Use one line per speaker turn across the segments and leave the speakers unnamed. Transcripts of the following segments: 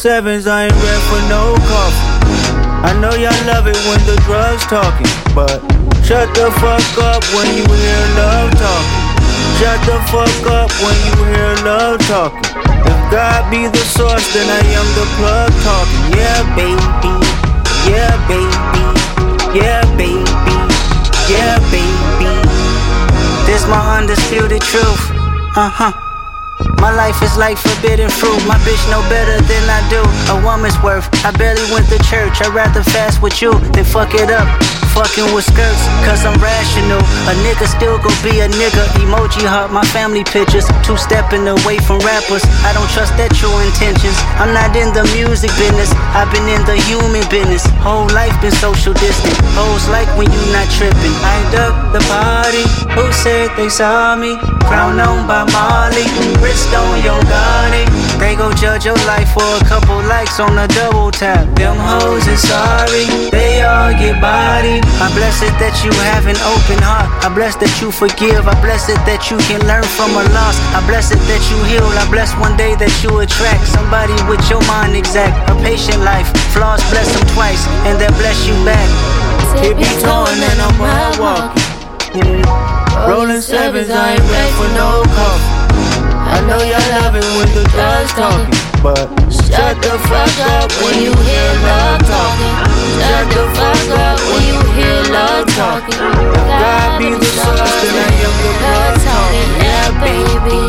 sevens, I ain't ready for no coffee. I know y'all love it when the drugs talking, but shut the fuck up when you hear love talking. Shut the fuck up when you hear love talking. If God be the source, then I am the plug talking. Yeah, baby. Yeah, baby. Yeah, baby. Yeah, baby. This my undisputed truth. Uh huh. My life is like forbidden fruit. My bitch know better than I do. A woman's worth. I barely went to church. I'd rather fast with you than fuck it up fucking with skirts, cause I'm rational. A nigga still gon' be a nigga. Emoji heart, my family pictures. Two stepping away from rappers. I don't trust their true intentions. I'm not in the music business, I've been in the human business. Whole life been social distant. Hoes like when you not tripping. I duck the party. Who said they saw me? Crown on by Molly. Wrist on your. They gon' judge your life for a couple likes on a double tap. Them hoes is sorry. They all get body. I bless it that you have an open heart. I bless that you forgive. I bless it that you can learn from a loss. I bless it that you heal. I bless one day that you attract somebody with your mind exact. A patient life. Flaws bless them twice, and that bless you back. Keep me towing and I'm walking. Rolling sevens, I ain't ready for no coffee. I know y'all it when the drugs talking, but shut the fuck up when you hear love talking. Shut the fuck up when you hear love talking. God be the source, then I am the blood talking. Yeah, baby.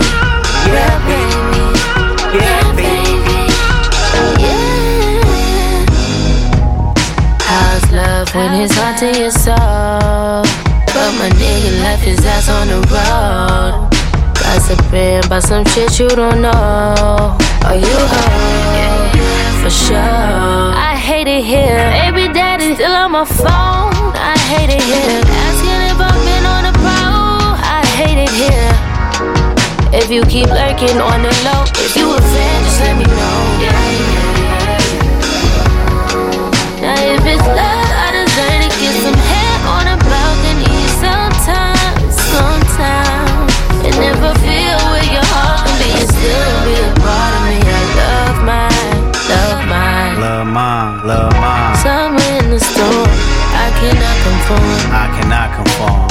Yeah, baby. Yeah, baby.
Yeah. How's love when it's hot to your soul? But my nigga left his ass on the road. Gossiping about some shit you don't know. Are you heard? For sure. I hate it here. Baby daddy still on my phone. I hate it here. Asking if I've been on the pro. I hate it here. If you keep lurking on the low, if you a fan, just let me know. Now if it's love, conform.
I cannot conform.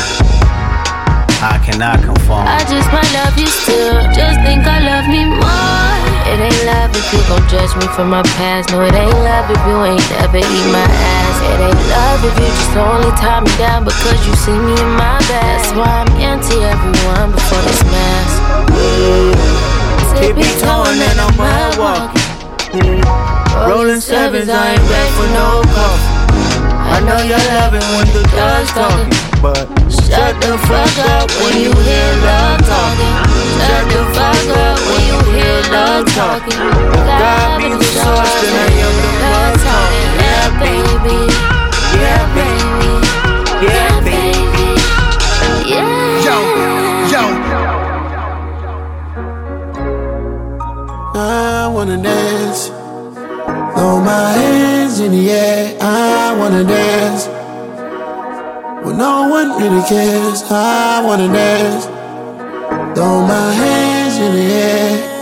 I cannot conform.
I just might love you still. Just think I love me more. It ain't love if you gon' judge me for my past. No, it ain't love if you ain't ever eat my ass. It ain't love if you just only tie me down because you see me in my best. That's why I'm anti everyone before this mask.
Keep me towing and I'm walking. Rolling sevens, I ain't ready for no coffee. I know y'all love it when the drugs talking, but shut the fuck up when you hear love talking. Shut the fuck up when you hear love talking. God be the source, then I am the blood talking. Yeah, baby. Yeah, baby. Yeah, baby.
Yeah.
Yo, yo.
I wanna dance. Throw my hands in the air. I wanna dance. When no one really cares. I wanna dance. Throw my hands in the air.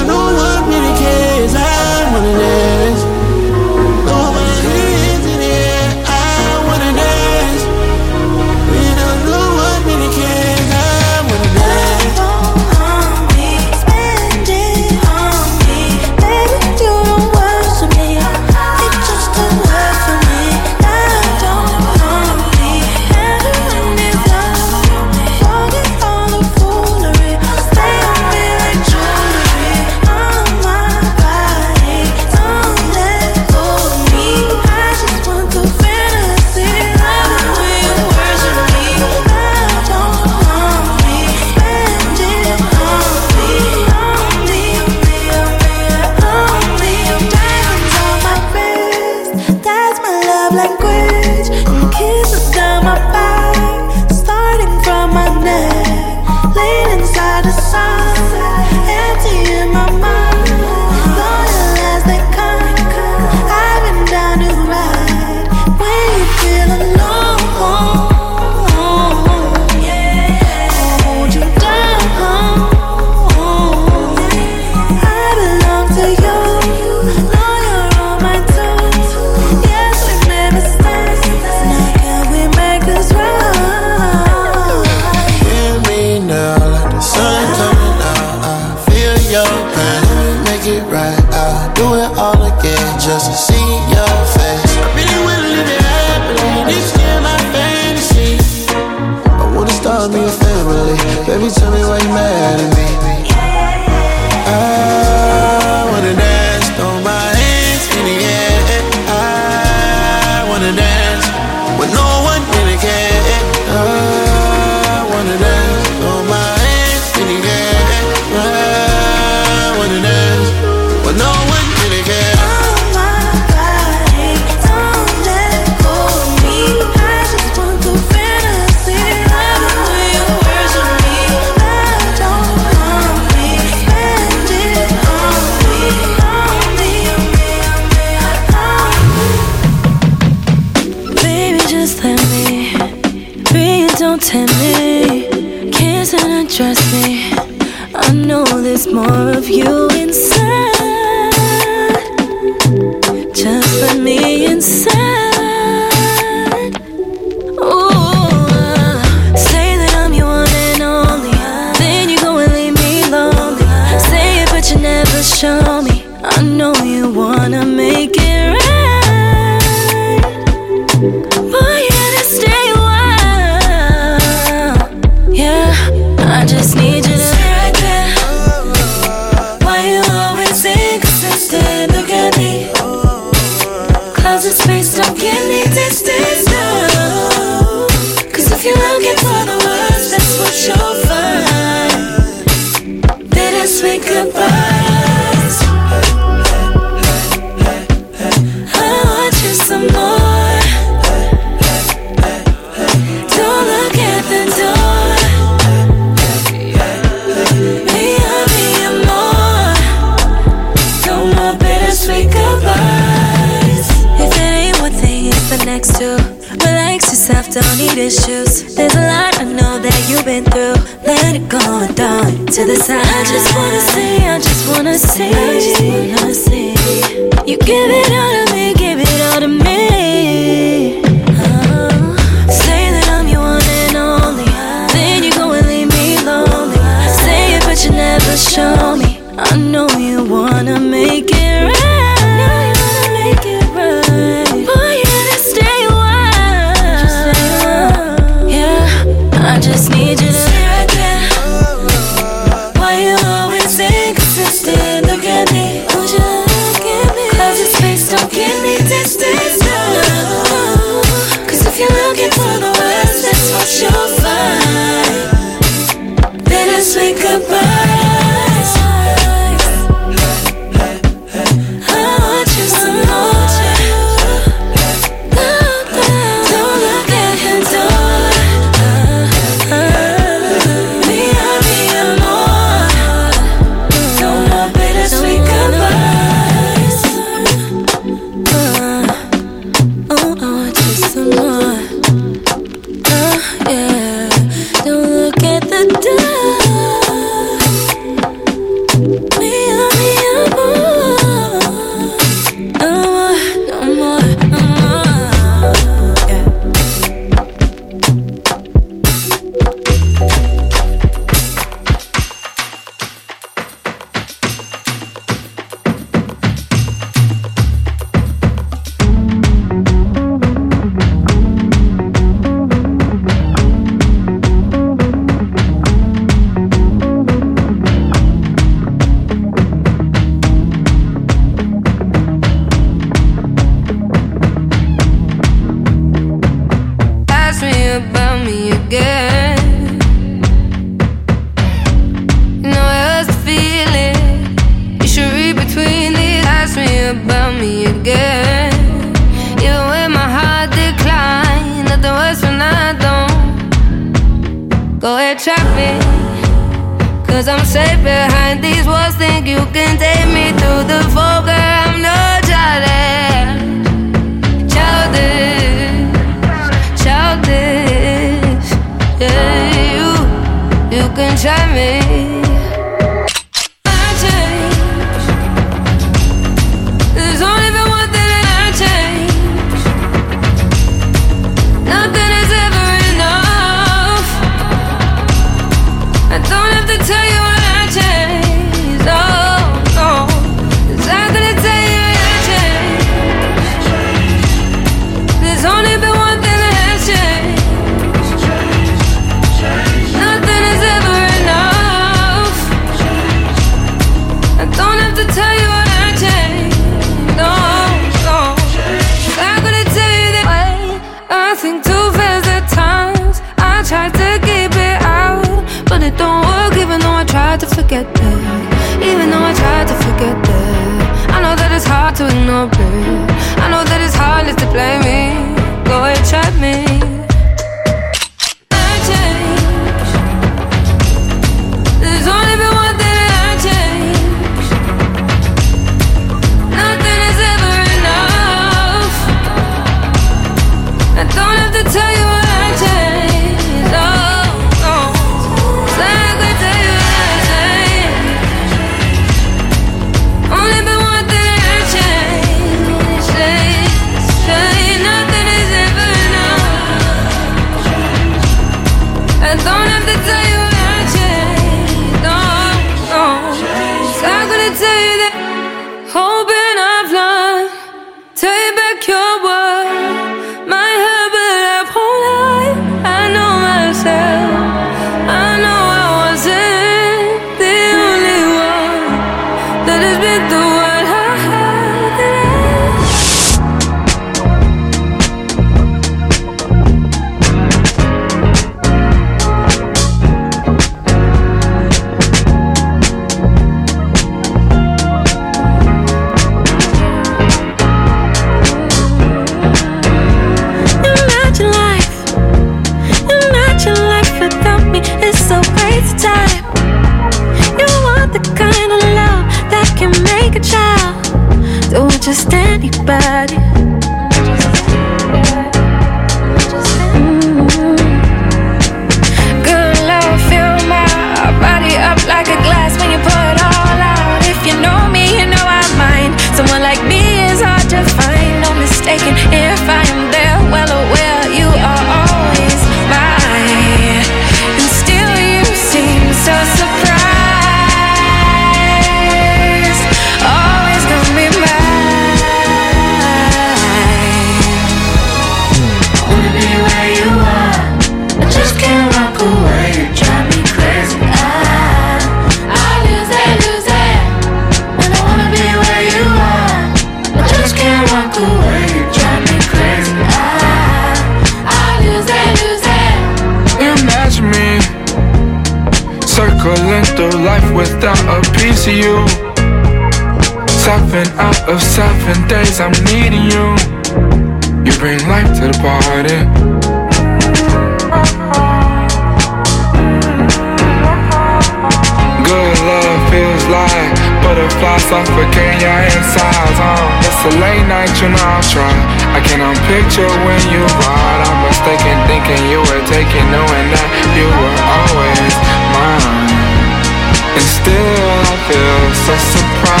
Still I
feel so surprised.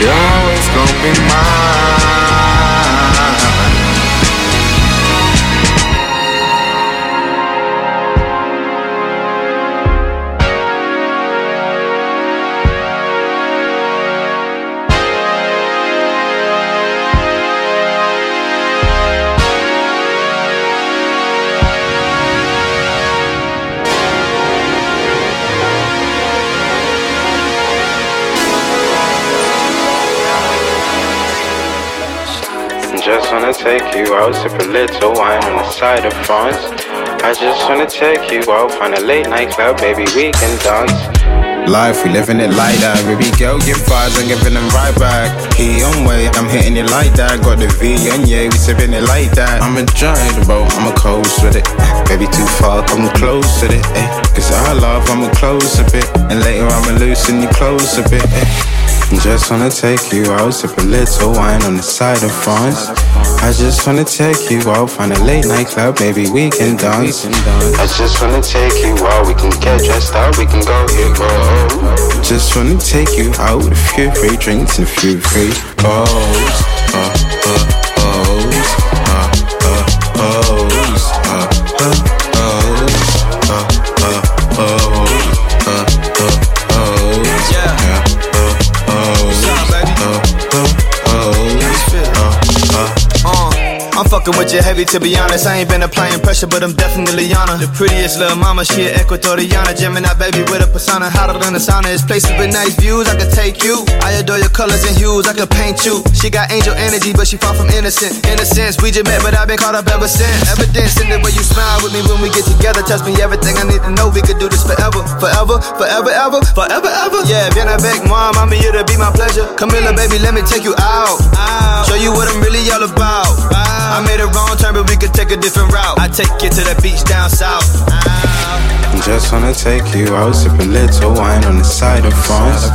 You're always gonna be mine.
Take you out, sip a little wine on the side of France. I just wanna take you out, find a late night club, baby, we can dance.
Life, we living it like that. Baby girl, give vibes, I'm giving them right back. He on way, I'm hitting it like that. Got the V and yeah, we sipping it like that. I'm enjoying the boat, I'm a coast with it. Baby, too far, come close to it. Eh. Cause I love, I'ma close a bit. And later, I'ma loosen you close a bit. Eh. Just wanna take you out, sip a little wine on the side of France. I just wanna take you out, find a late night club, baby, we can dance.
I just wanna take you out, we can get dressed up, we can go hit road.
Just wanna take you out with a few free drinks and a few free balls. Uh, uh,
fucking with you heavy to be honest. I ain't been applying pressure, but I'm definitely on her. The prettiest little mama, she an Ecuadoriana. Gemini baby with a persona hotter than the sauna. It's places with nice views, I could take you. I adore your colors and hues, I could paint you. She got angel energy, but she far from innocent. Innocence, we just met, but I've been caught up ever since. Evidence in the way you smile with me when we get together. Tells me everything I need to know. We could do this forever, forever, forever, ever, forever, ever. Yeah, viens avec moi, mommy, it'll be my pleasure. Camilla, baby, let me take you out. Show you what I'm really all about. I made a wrong turn, but we could take a different route. I take you to the beach down south.
Just wanna take you out, sip a little wine on the side of France.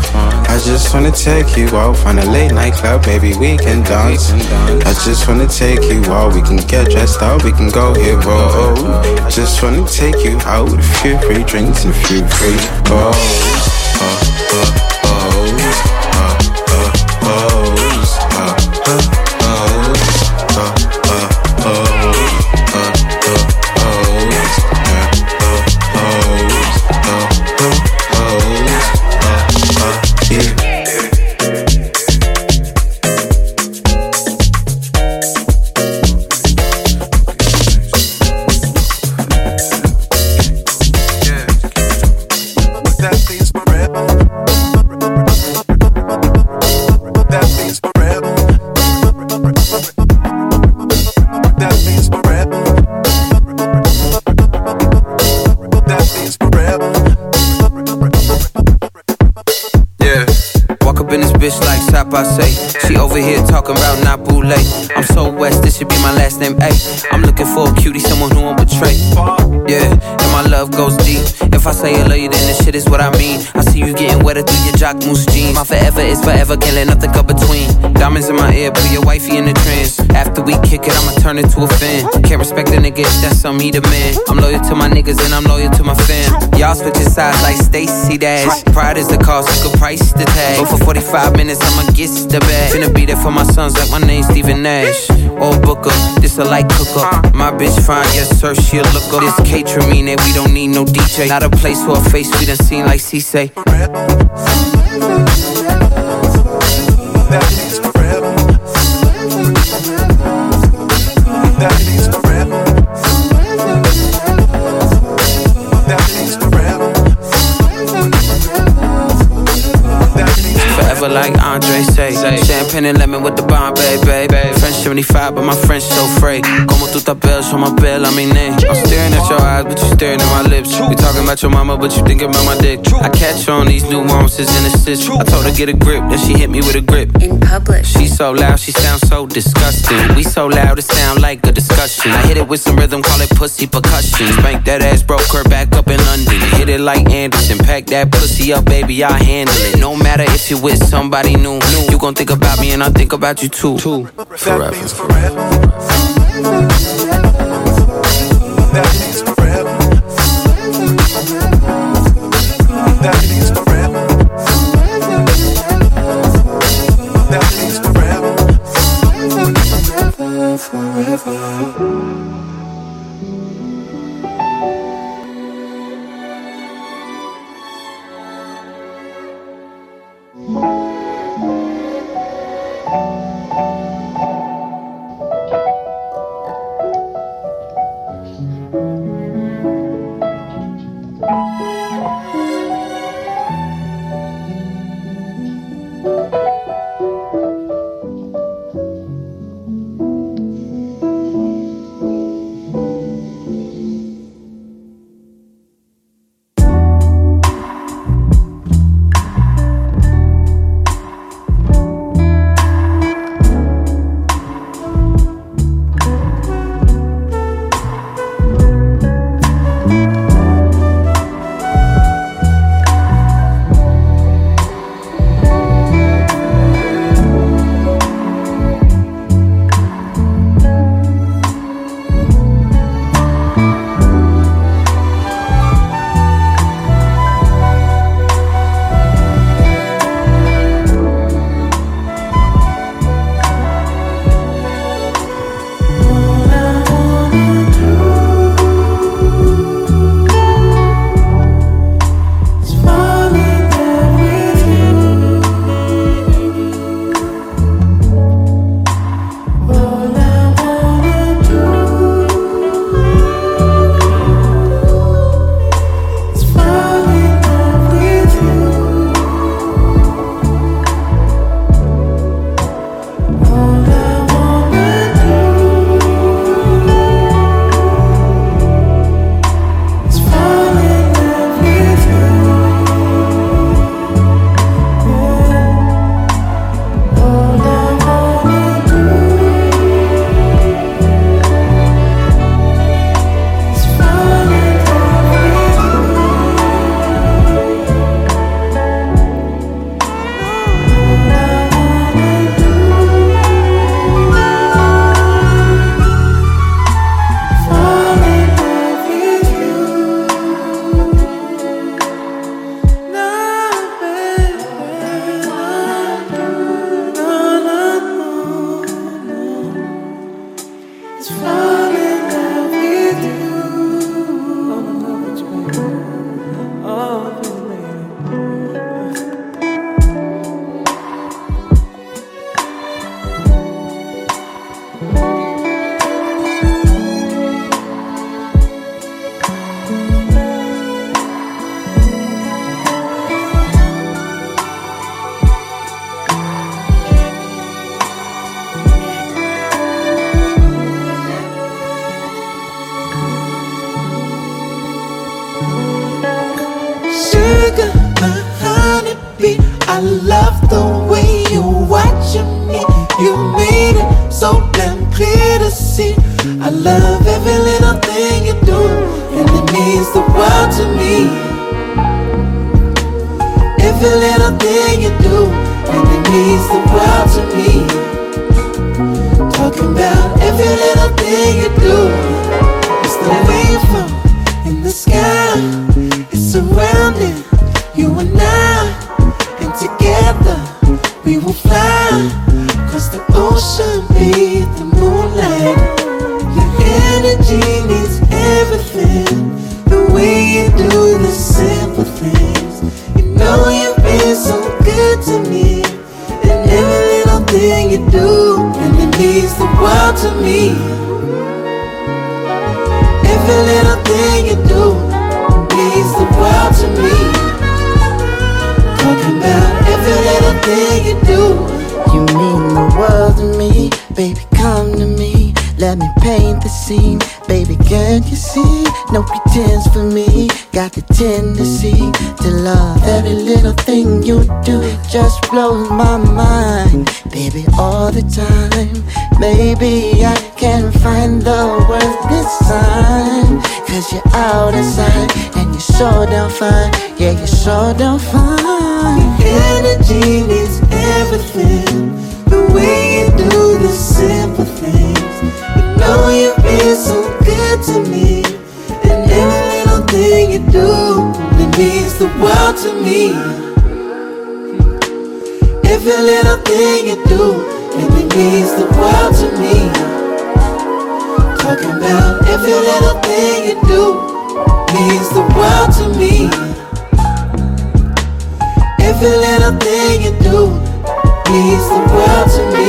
I just wanna take you out, find a late night club, baby, we can dance. I just wanna take you out, we can get dressed up, we can go hit road. Just wanna take you out a few free drinks and a few free balls. Uh, uh, balls. Uh, uh, balls. Uh, uh, balls.
Through moose jeans. My forever is forever, can't let nothing come between. Diamonds in my ear, put your wifey in the trance. It, I'ma turn it to a fan. Can't respect a nigga if that's something he demand. I'm loyal to my niggas and I'm loyal to my fam. Y'all switching sides like Stacey Dash. Pride is the cost, can price the tag. But for 45 minutes, I'ma get the bag. Finna be there for my sons like my name's Stephen Nash. Or Booker, this a light cooker. My bitch fine, yes sir, she a looker. This catering that we don't need no DJ. Not a place for a face we done seen like C say. and 11 with the bomb, baby. baby. 75, but my French so free. Como tu tapel, on my bell, I mean name. I'm staring at your eyes, but you staring at my lips. We talking about your mama, but you thinking about my dick. I catch on these nuances and assists. I told her get a grip, then she hit me with a grip.
In public.
She so loud, she sounds so disgusting. We so loud, it sound like a discussion. I hit it with some rhythm, call it pussy percussion. Spank that ass, broke her back up in London. Hit it like Anderson, pack that pussy up, baby, I handle it. No matter if you're with somebody new, you gon' think about me and I think about you too.
That means forever. That means
so damn
fine.
Energy needs everything. The way you do the simple things. You know you've been so good to me. And every little thing you do, it means the world to me. Every little thing you do, it means the world to me. Talking about every little thing you do, means the world to me. Every little thing you do means the world to me.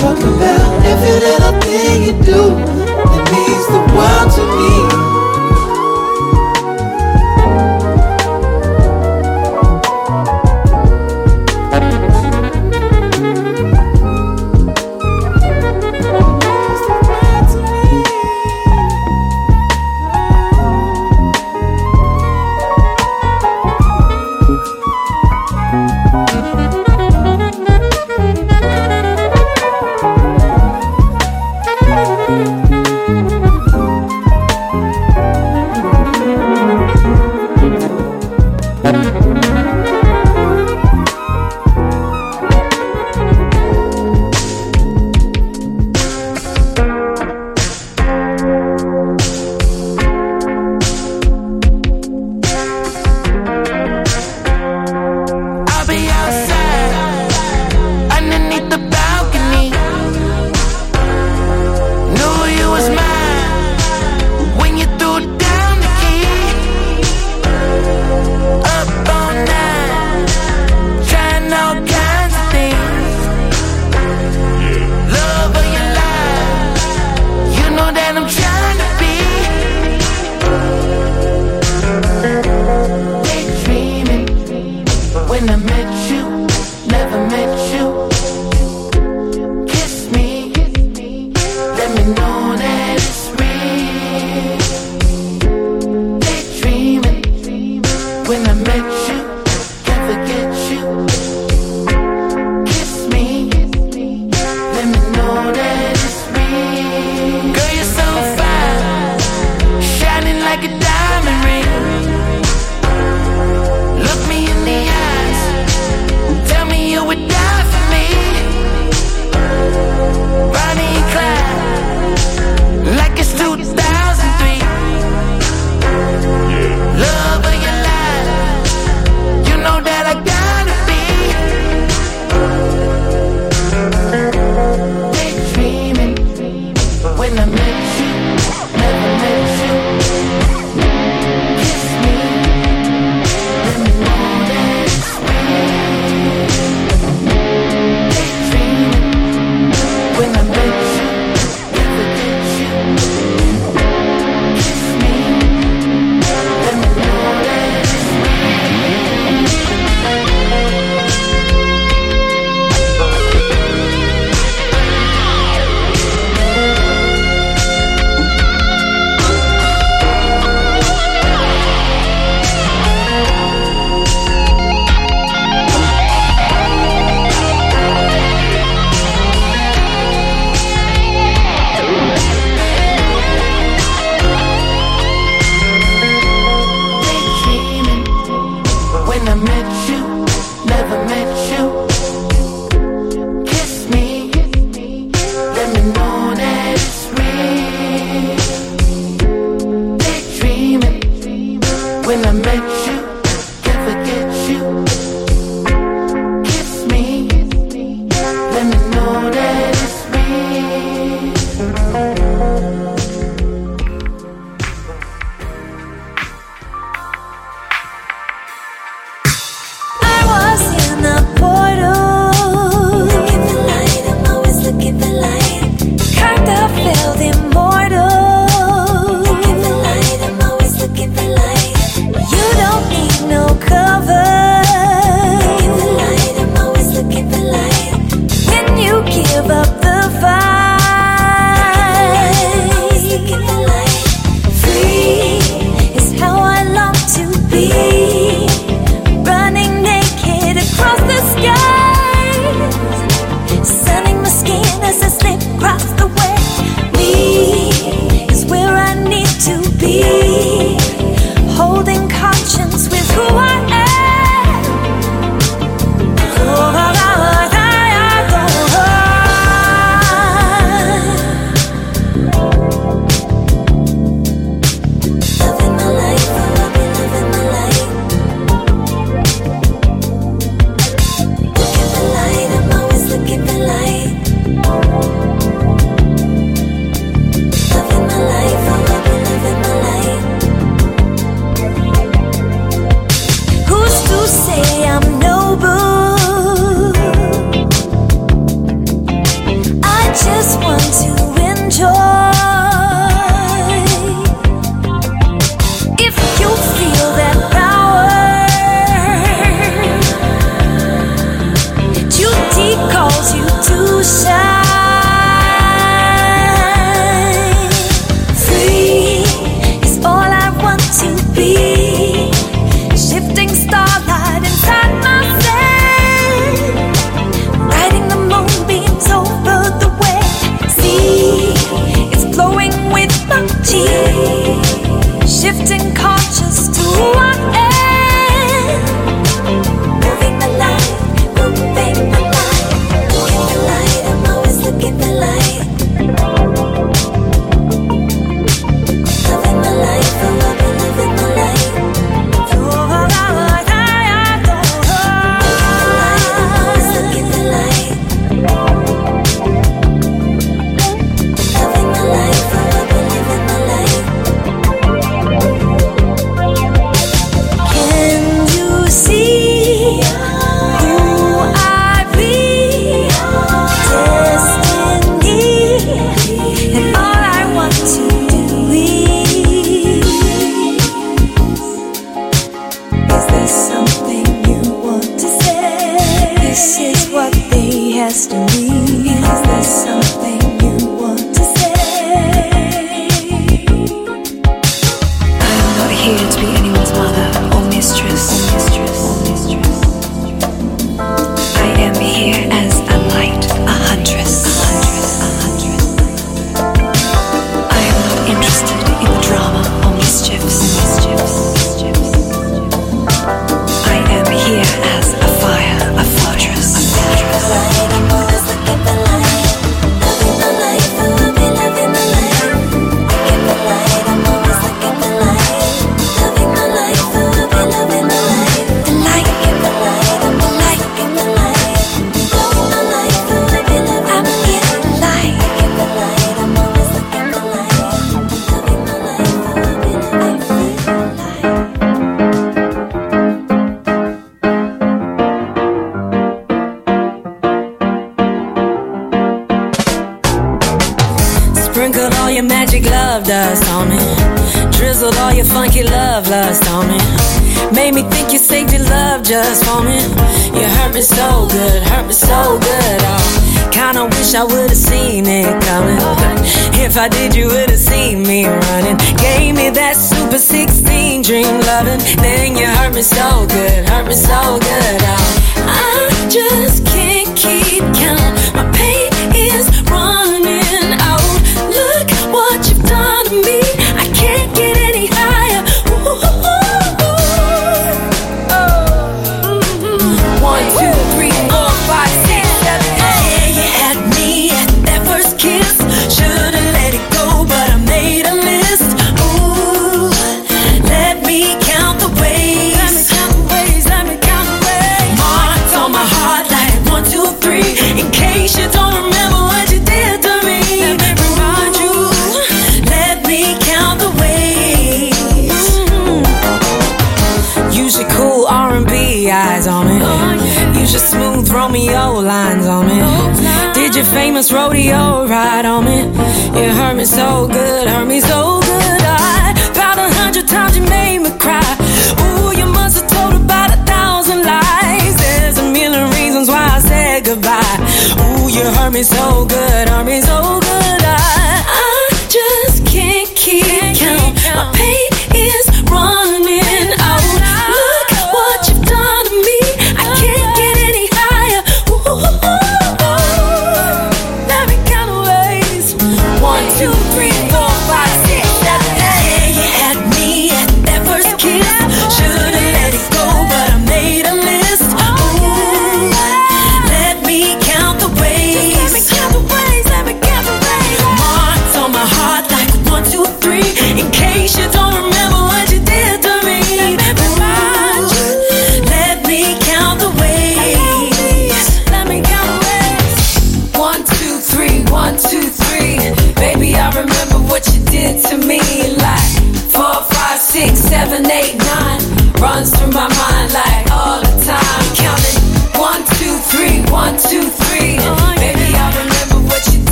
Talking about every little thing you do, it means the world
to me.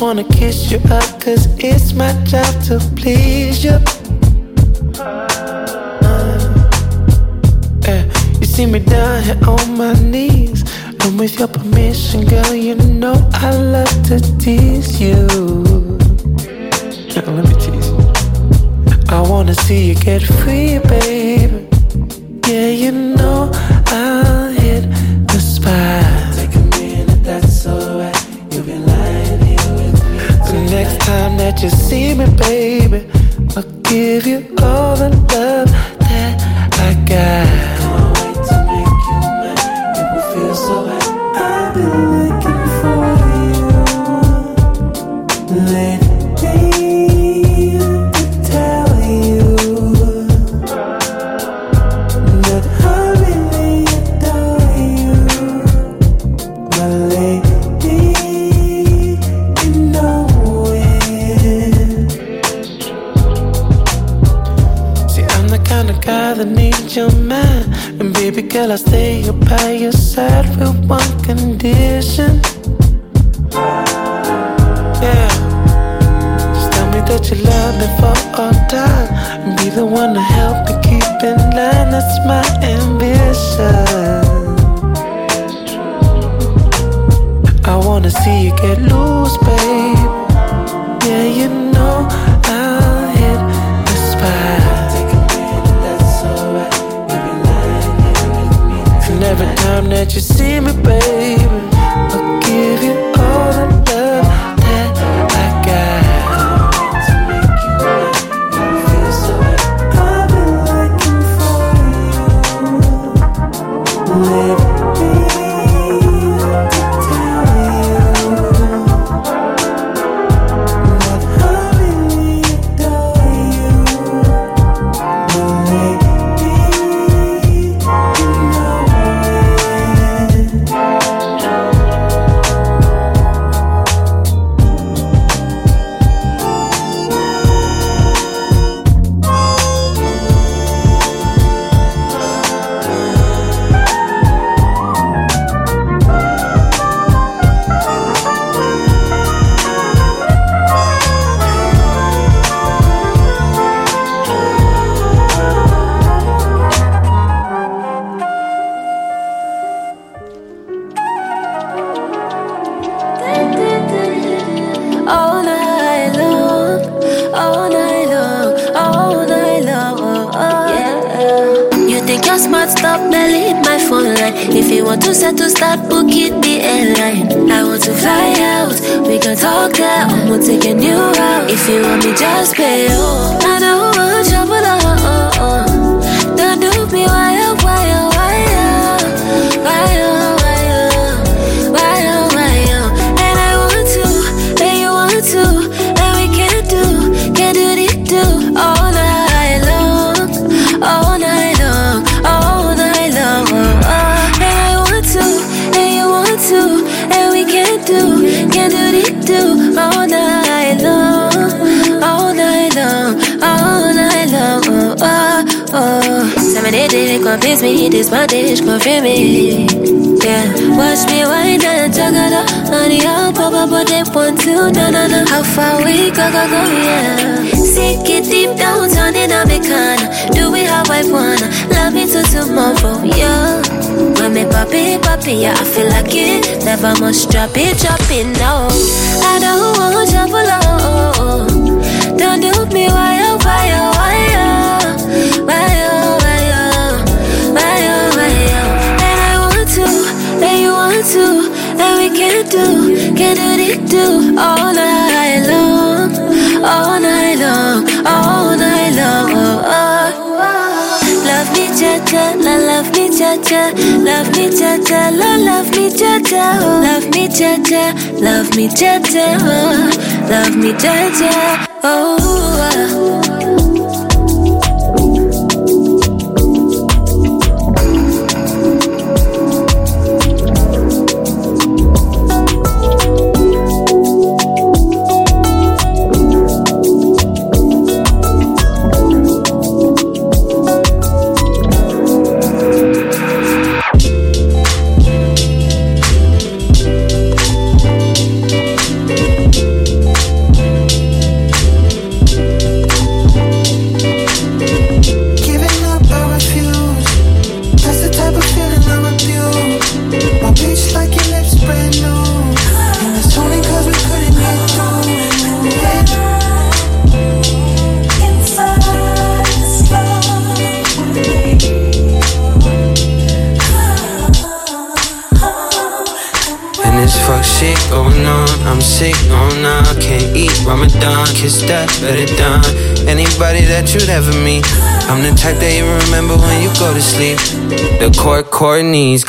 wanna kiss you up? cause it's my job to please you. Uh, you see me down here on my knees. And with your permission, girl, you know I love to tease you. Now let me tease you. I wanna see you get free, baby. Yeah, you know you see me, baby, I'll give you all the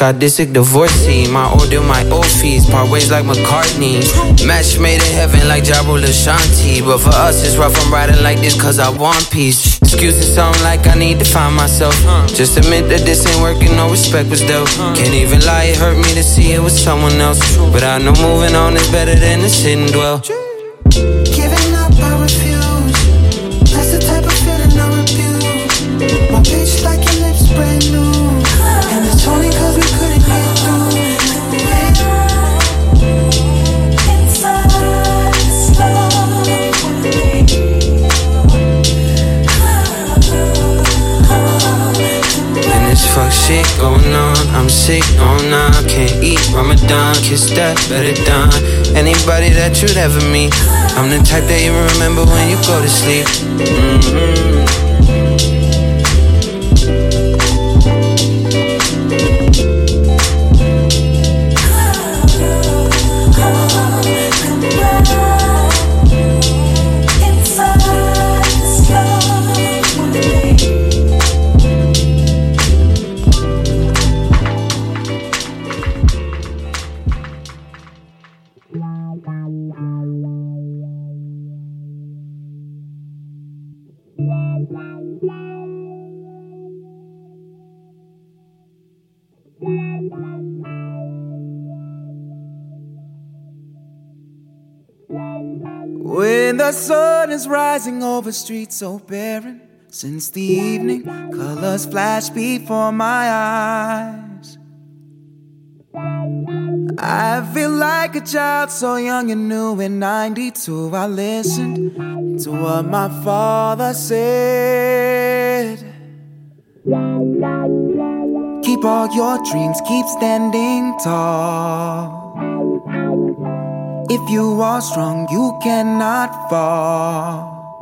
Sick divorcee. My order, my old fees, part ways like McCartney. Match made in heaven like Ja Rule Ashanti. But for us, it's rough, I'm riding like this cause I want peace. Excuses sound like I need to find myself. Just admit that this ain't working, no respect was dealt. Can't even lie, it hurt me to see it was someone else. But I know moving on is better than to sit and dwell. Kiss that, better done. Anybody that you'd ever meet. I'm the type that you remember when you go to sleep. hmm
When the sun is rising over streets so barren, since the evening colors flash before my eyes. I feel like a child so young and new in 92. I listened to what my father said. Keep all your dreams, keep standing tall. If you are strong, you cannot fall.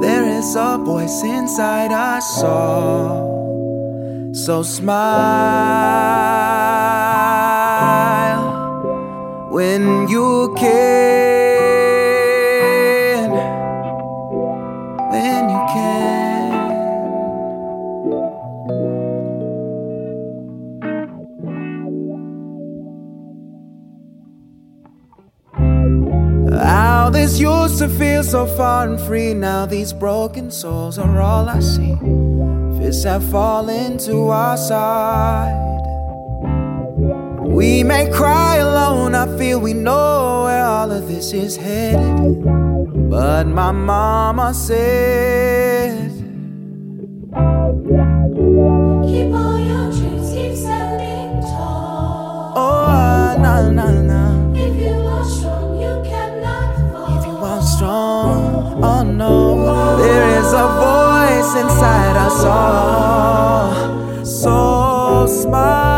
There is a voice inside us all. So smile when you can. Used to feel so far and free. Now these broken souls are all I see. Fists have fallen to our side. We may cry alone, I feel we know where all of this is headed. But my mama said,
strong,
oh no, there is a voice inside us all. So smile,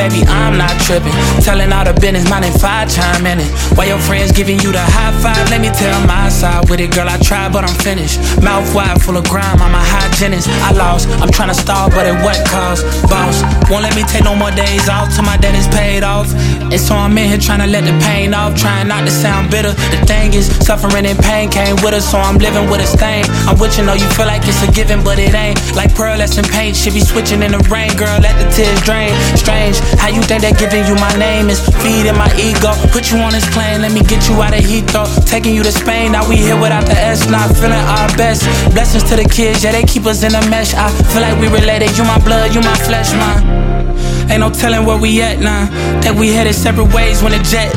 baby,
I'm not tripping. Telling all the business, mine and five chime in it. While your friends giving you the high five, let me tell my side with it, girl. I tried, but I'm finished. Mouth wide, full of grime, I'm a hygienist. I lost, I'm trying to stall, but at what cost? Boss, won't let me take no more days off till my debt is paid off. And so I'm in here trying to let the pain off, trying not to sound bitter. The thing is, suffering and pain came with us, so I'm living with a stain. I'm with you, know you feel like it's a given, but it ain't. Like pearl that's in paint, should be switching in the rain, girl. Let the tears drain. Strange, how you think that giving you my name is feeding my ego? Put you on this plane, let me get you out of Heathrow. Taking you to Spain, now we here without the S, not feeling our best. Blessings to the kids, yeah, they keep us in a mesh. I feel like we related. You my blood, you my flesh, man. Ain't no telling where we at now. That we headed separate ways when the jet.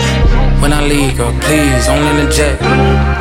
When I leave, girl, please, only the jet.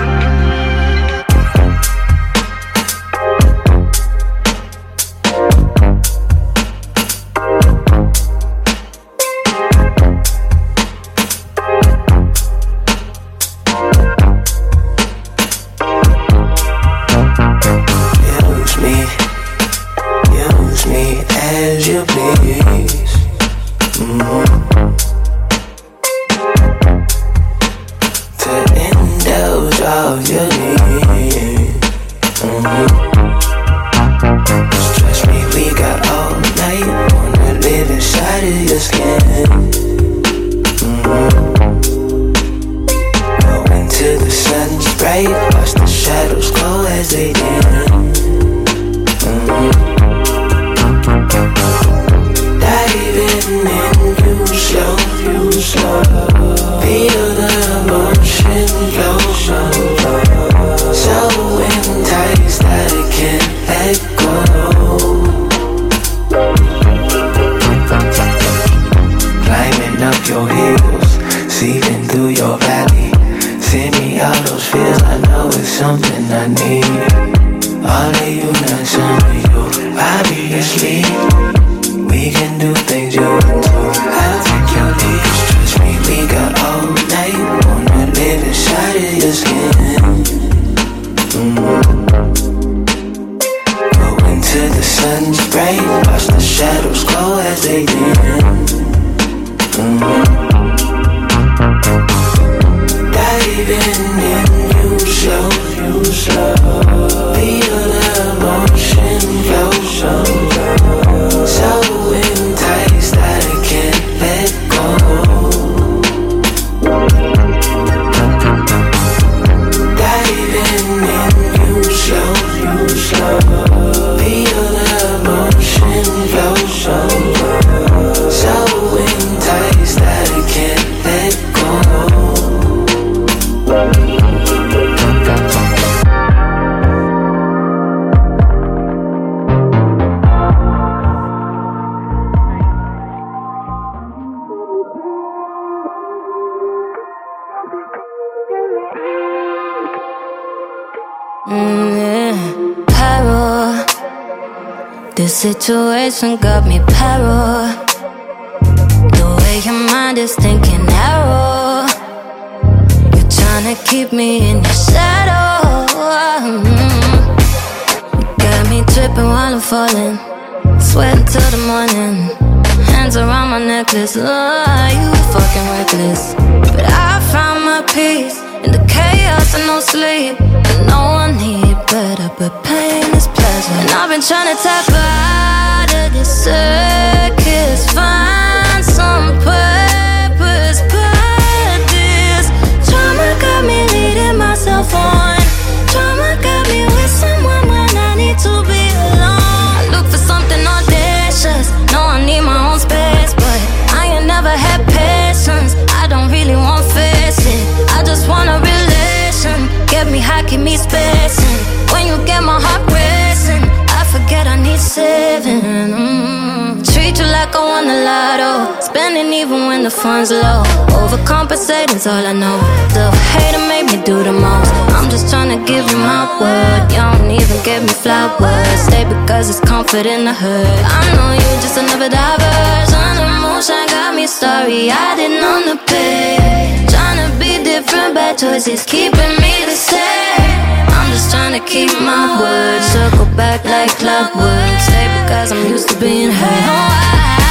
even when the fun's low. Overcompensating's all I know. The hater made me do the most. I'm just trying to give you my word. You don't even give me flowers. Stay because it's comfort in the hood. I know you just another diverge. On emotion got me sorry. I didn't on the pick. Trying to be different, bad choices keeping me the same. I'm just trying to keep my word. Circle back like clockwork. Stay because I'm used to being hurt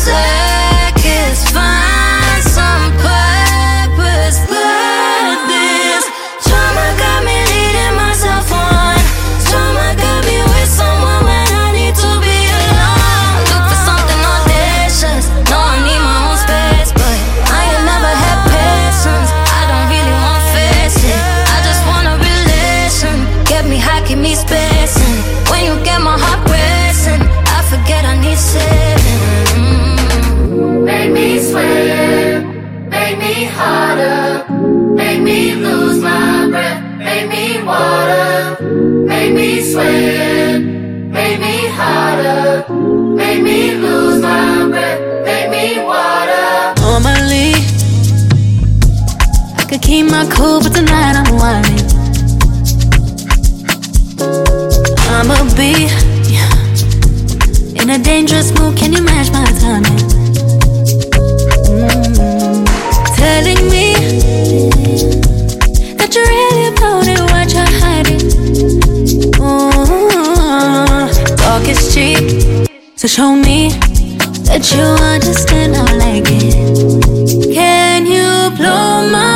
say. me
lose my breath, make me water, make me sweat, make me hotter, make me lose my breath, make me water.
Normally, I could keep my cool, but tonight I'm whining. I'm a bee in a dangerous mood. Can you match my timing? cheap. So show me that you understand how I like it. Can you blow my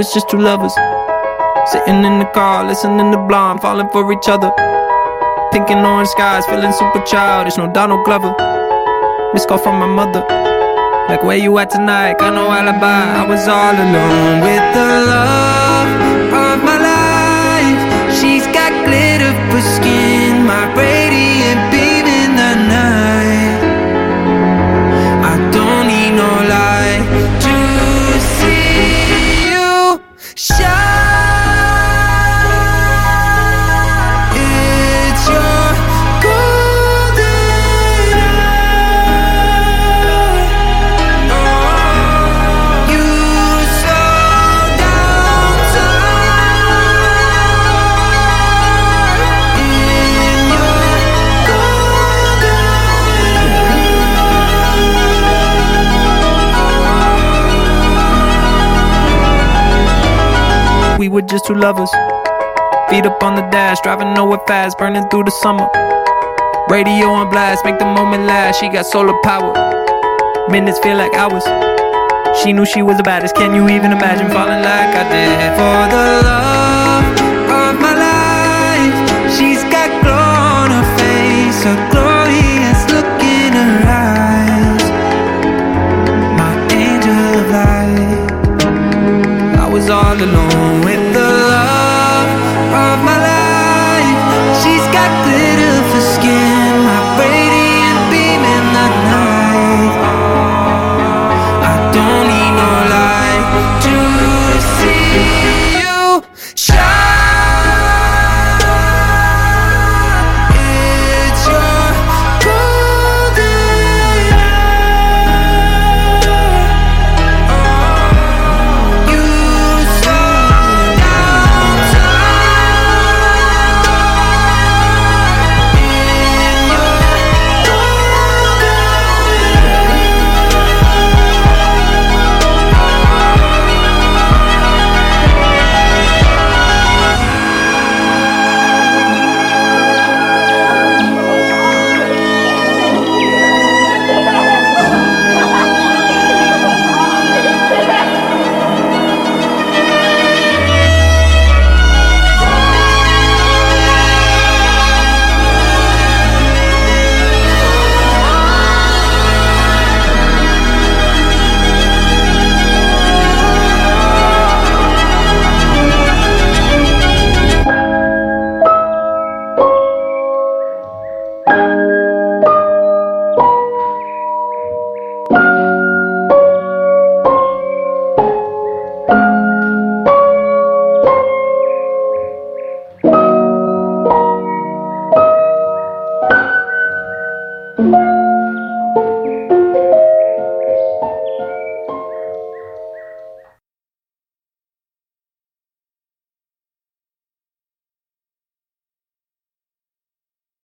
was just two lovers sitting in the car, listening to Blonde, falling for each other. Pink and orange skies, feeling super childish. No Donald Glover. Missed call from my mother. Like, where you at tonight? Got no alibi. I was all alone with the love of my life. She's got glitter for skin, were just two lovers. Feet up on the dash, driving nowhere fast, burning through the summer. Radio on blast, make the moment last. She got solar power. Minutes feel like hours. She knew she was the baddest. Can you even imagine falling like I did? For the love of my life, she's got glow on her face, a glorious